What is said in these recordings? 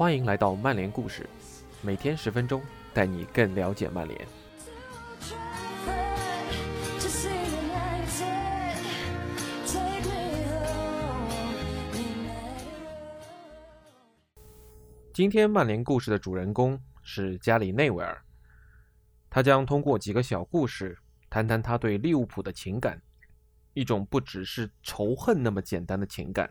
欢迎来到曼联故事，每天十分钟，带你更了解曼联。今天曼联故事的主人公是加里内维尔，他将通过几个小故事谈谈他对利物浦的情感，一种不只是仇恨那么简单的情感。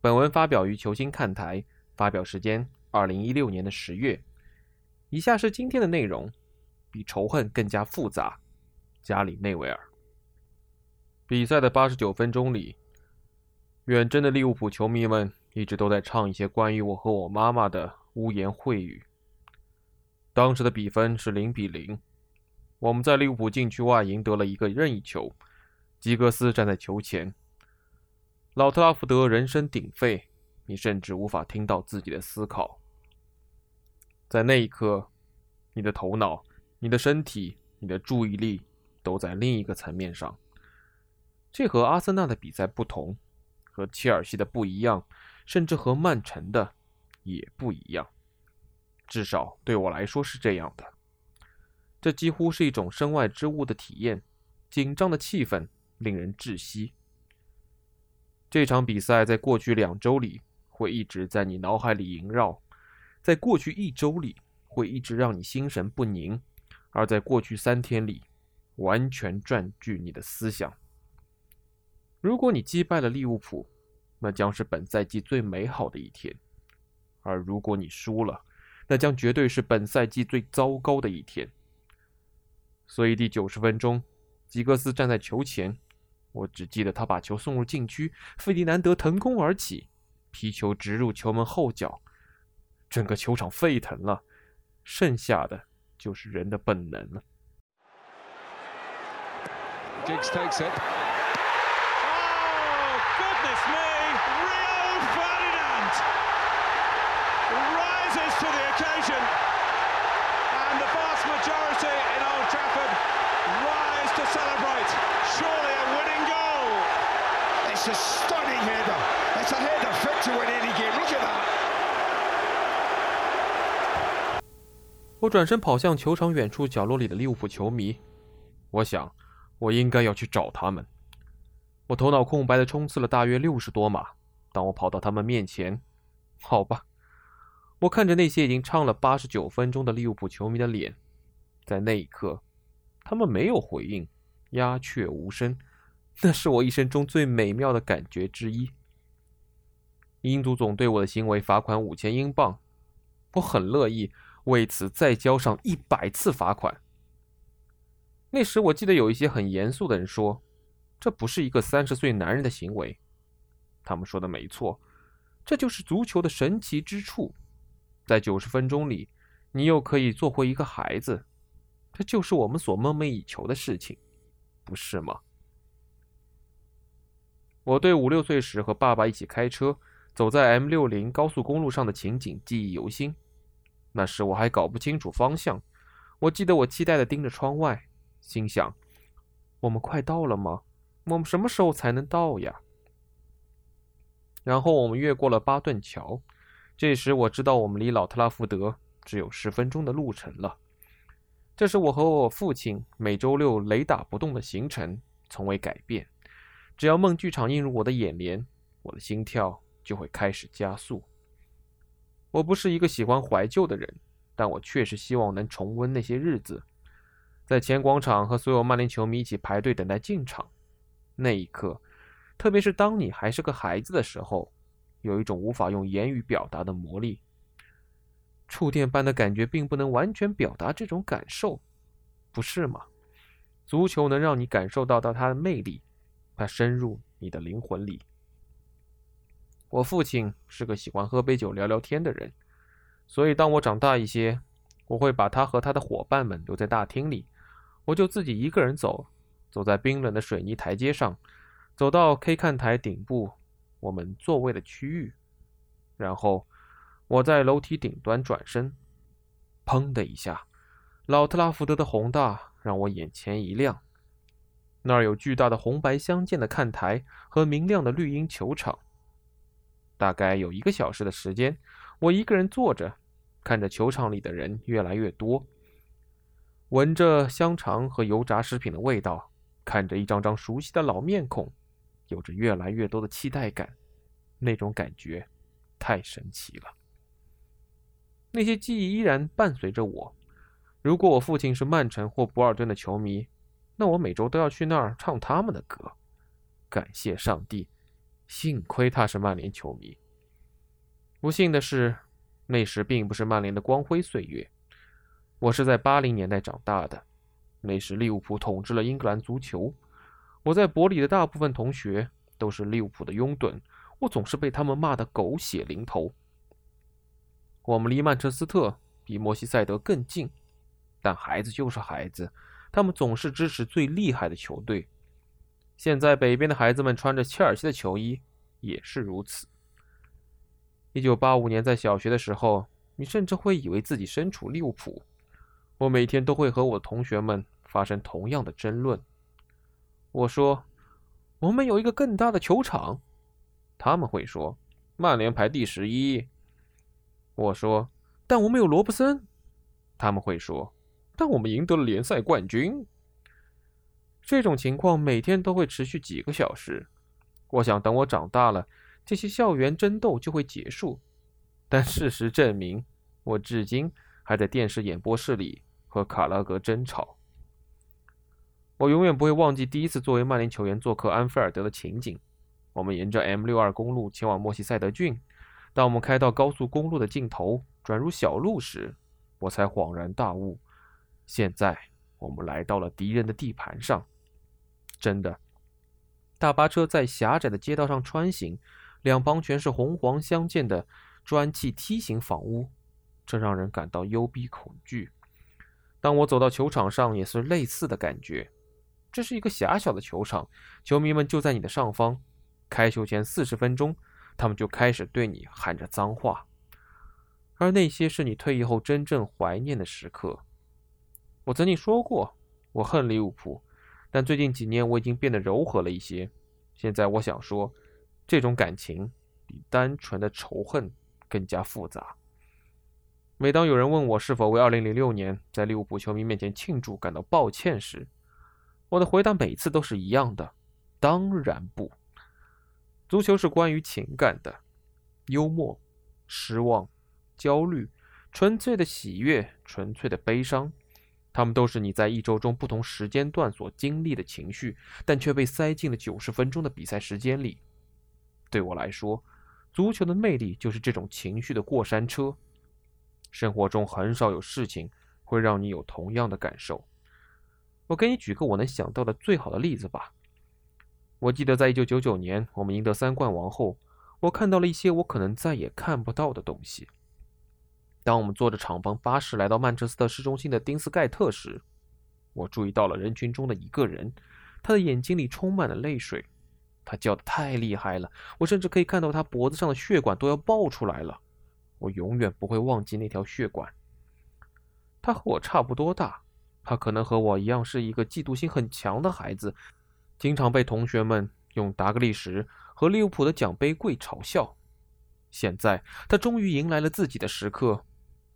本文发表于球星看台，发表时间二零一六年的十月。以下是今天的内容，比仇恨更加复杂。加里内维尔。比赛的八十九分钟里，远征的利物浦球迷们一直都在唱一些关于我和我妈妈的污言秽语。当时的比分是零比零，我们在利物浦禁区外赢得了一个任意球，吉格斯站在球前。老特拉福德人声鼎沸，你甚至无法听到自己的思考。在那一刻，你的头脑、你的身体、你的注意力都在另一个层面上。这和阿森纳的比赛不同，和切尔西的不一样，甚至和曼城的也不一样。至少对我来说是这样的。这几乎是一种身外之物的体验，紧张的气氛令人窒息。这场比赛在过去两周里会一直在你脑海里萦绕，在过去一周里会一直让你心神不宁，而在过去三天里完全占据你的思想。如果你击败了利物浦，那将是本赛季最美好的一天；而如果你输了，那将绝对是本赛季最糟糕的一天。所以第九十分钟，吉格斯站在球前。我只记得他把球送入禁区，费迪南德腾空而起，皮球直入球门后角，整个球场沸腾了。剩下的就是人的本能了。我转身跑向球场远处角落里的利物浦球迷，我想，我应该要去找他们。我头脑空白的冲刺了大约六十多码，当我跑到他们面前，好吧，我看着那些已经唱了八十九分钟的利物浦球迷的脸，在那一刻，他们没有回应，鸦雀无声。那是我一生中最美妙的感觉之一。英足总对我的行为罚款五千英镑，我很乐意为此再交上一百次罚款。那时我记得有一些很严肃的人说，这不是一个三十岁男人的行为。他们说的没错，这就是足球的神奇之处。在九十分钟里，你又可以做回一个孩子，这就是我们所梦寐以求的事情，不是吗？我对五六岁时和爸爸一起开车走在 M 六零高速公路上的情景记忆犹新。那时我还搞不清楚方向，我记得我期待地盯着窗外，心想：我们快到了吗？我们什么时候才能到呀？然后我们越过了巴顿桥，这时我知道我们离老特拉福德只有十分钟的路程了。这是我和我父亲每周六雷打不动的行程，从未改变。只要梦剧场映入我的眼帘，我的心跳就会开始加速。我不是一个喜欢怀旧的人，但我确实希望能重温那些日子，在前广场和所有曼联球迷一起排队等待进场。那一刻，特别是当你还是个孩子的时候，有一种无法用言语表达的魔力。触电般的感觉并不能完全表达这种感受，不是吗？足球能让你感受到到它的魅力。它深入你的灵魂里。我父亲是个喜欢喝杯酒聊聊天的人，所以当我长大一些，我会把他和他的伙伴们留在大厅里，我就自己一个人走，走在冰冷的水泥台阶上，走到 K 看台顶部我们座位的区域，然后我在楼梯顶端转身，砰的一下，老特拉福德的宏大让我眼前一亮。那儿有巨大的红白相间的看台和明亮的绿茵球场。大概有一个小时的时间，我一个人坐着，看着球场里的人越来越多，闻着香肠和油炸食品的味道，看着一张张熟悉的老面孔，有着越来越多的期待感。那种感觉太神奇了。那些记忆依然伴随着我。如果我父亲是曼城或博尔顿的球迷，那我每周都要去那儿唱他们的歌。感谢上帝，幸亏他是曼联球迷。不幸的是，那时并不是曼联的光辉岁月。我是在八零年代长大的，那时利物浦统治了英格兰足球。我在伯里的大部分同学都是利物浦的拥趸，我总是被他们骂得狗血淋头。我们离曼彻斯特比摩西塞德更近。但孩子就是孩子，他们总是支持最厉害的球队。现在北边的孩子们穿着切尔西的球衣，也是如此。一九八五年在小学的时候，你甚至会以为自己身处利物浦。我每天都会和我的同学们发生同样的争论。我说：“我们有一个更大的球场。”他们会说：“曼联排第十一。”我说：“但我们有罗布森。”他们会说。但我们赢得了联赛冠军。这种情况每天都会持续几个小时。我想，等我长大了，这些校园争斗就会结束。但事实证明，我至今还在电视演播室里和卡拉格争吵。我永远不会忘记第一次作为曼联球员做客安菲尔德的情景。我们沿着 M 六二公路前往莫西塞德郡。当我们开到高速公路的尽头，转入小路时，我才恍然大悟。现在我们来到了敌人的地盘上，真的。大巴车在狭窄的街道上穿行，两旁全是红黄相间的砖砌梯形房屋，这让人感到幽闭恐惧。当我走到球场上，也是类似的感觉。这是一个狭小的球场，球迷们就在你的上方。开球前四十分钟，他们就开始对你喊着脏话，而那些是你退役后真正怀念的时刻。我曾经说过，我恨利物浦，但最近几年我已经变得柔和了一些。现在我想说，这种感情比单纯的仇恨更加复杂。每当有人问我是否为2006年在利物浦球迷面前庆祝感到抱歉时，我的回答每次都是一样的：当然不。足球是关于情感的，幽默、失望、焦虑、纯粹的喜悦、纯粹的悲伤。他们都是你在一周中不同时间段所经历的情绪，但却被塞进了九十分钟的比赛时间里。对我来说，足球的魅力就是这种情绪的过山车。生活中很少有事情会让你有同样的感受。我给你举个我能想到的最好的例子吧。我记得在一九九九年我们赢得三冠王后，我看到了一些我可能再也看不到的东西。当我们坐着敞篷巴士来到曼彻斯特市中心的丁斯盖特时，我注意到了人群中的一个人，他的眼睛里充满了泪水。他叫得太厉害了，我甚至可以看到他脖子上的血管都要爆出来了。我永远不会忘记那条血管。他和我差不多大，他可能和我一样是一个嫉妒心很强的孩子，经常被同学们用达格利什和利物浦的奖杯柜嘲笑。现在，他终于迎来了自己的时刻。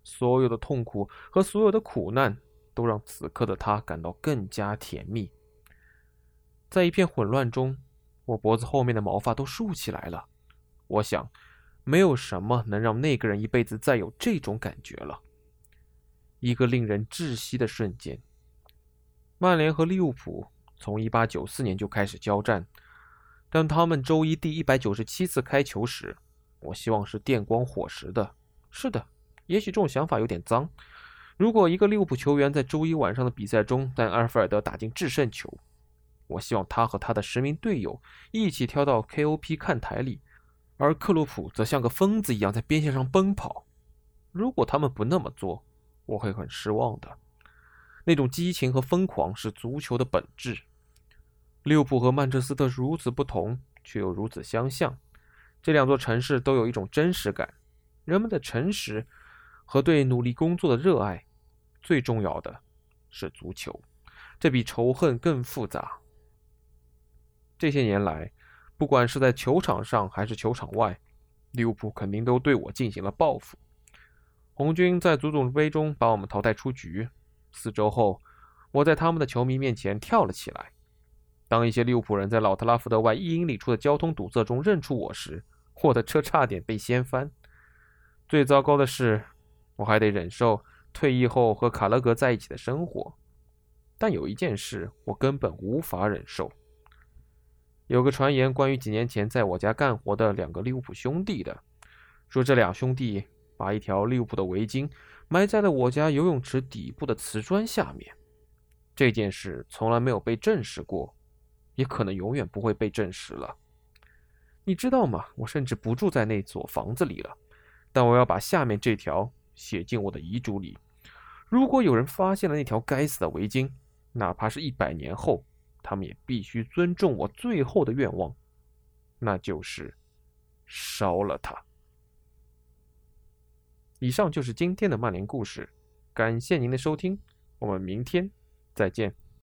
所有的痛苦和所有的苦难，都让此刻的他感到更加甜蜜。在一片混乱中，我脖子后面的毛发都竖起来了。我想，没有什么能让那个人一辈子再有这种感觉了。一个令人窒息的瞬间。曼联和利物浦从1894年就开始交战。但他们周一第一百九十七次开球时，我希望是电光火石的。是的。也许这种想法有点脏。如果一个利物浦球员在周一晚上的比赛中在阿尔菲尔德打进制胜球，我希望他和他的十名队友一起跳到 KOP 看台里，而克洛普则像个疯子一样在边线上奔跑。如果他们不那么做，我会很失望的。那种激情和疯狂是足球的本质。利物浦和曼彻斯特如此不同，却又如此相像。这两座城市都有一种真实感，人们的诚实。和对努力工作的热爱，最重要的是足球，这比仇恨更复杂。这些年来，不管是在球场上还是球场外，利物浦肯定都对我进行了报复。红军在足总杯中把我们淘汰出局。四周后，我在他们的球迷面前跳了起来。当一些利物浦人在老特拉福德外一英里处的交通堵塞中认出我时，我的车差点被掀翻。最糟糕的是，我还得忍受退役后和卡勒格在一起的生活。但有一件事我根本无法忍受。有个传言关于几年前在我家干活的两个利物浦兄弟的，说这两兄弟。把一条利物浦的围巾埋在了我家游泳池底部的瓷砖下面。这件事从来没有被证实过，也可能永远不会被证实了。你知道吗？我甚至不住在那所房子里了，但我要把下面这条写进我的遗嘱里：如果有人发现了那条该死的围巾，哪怕是一百年后，他们也必须尊重我最后的愿望，那就是烧了它。以上就是今天的曼联故事，感谢您的收听，我们明天再见。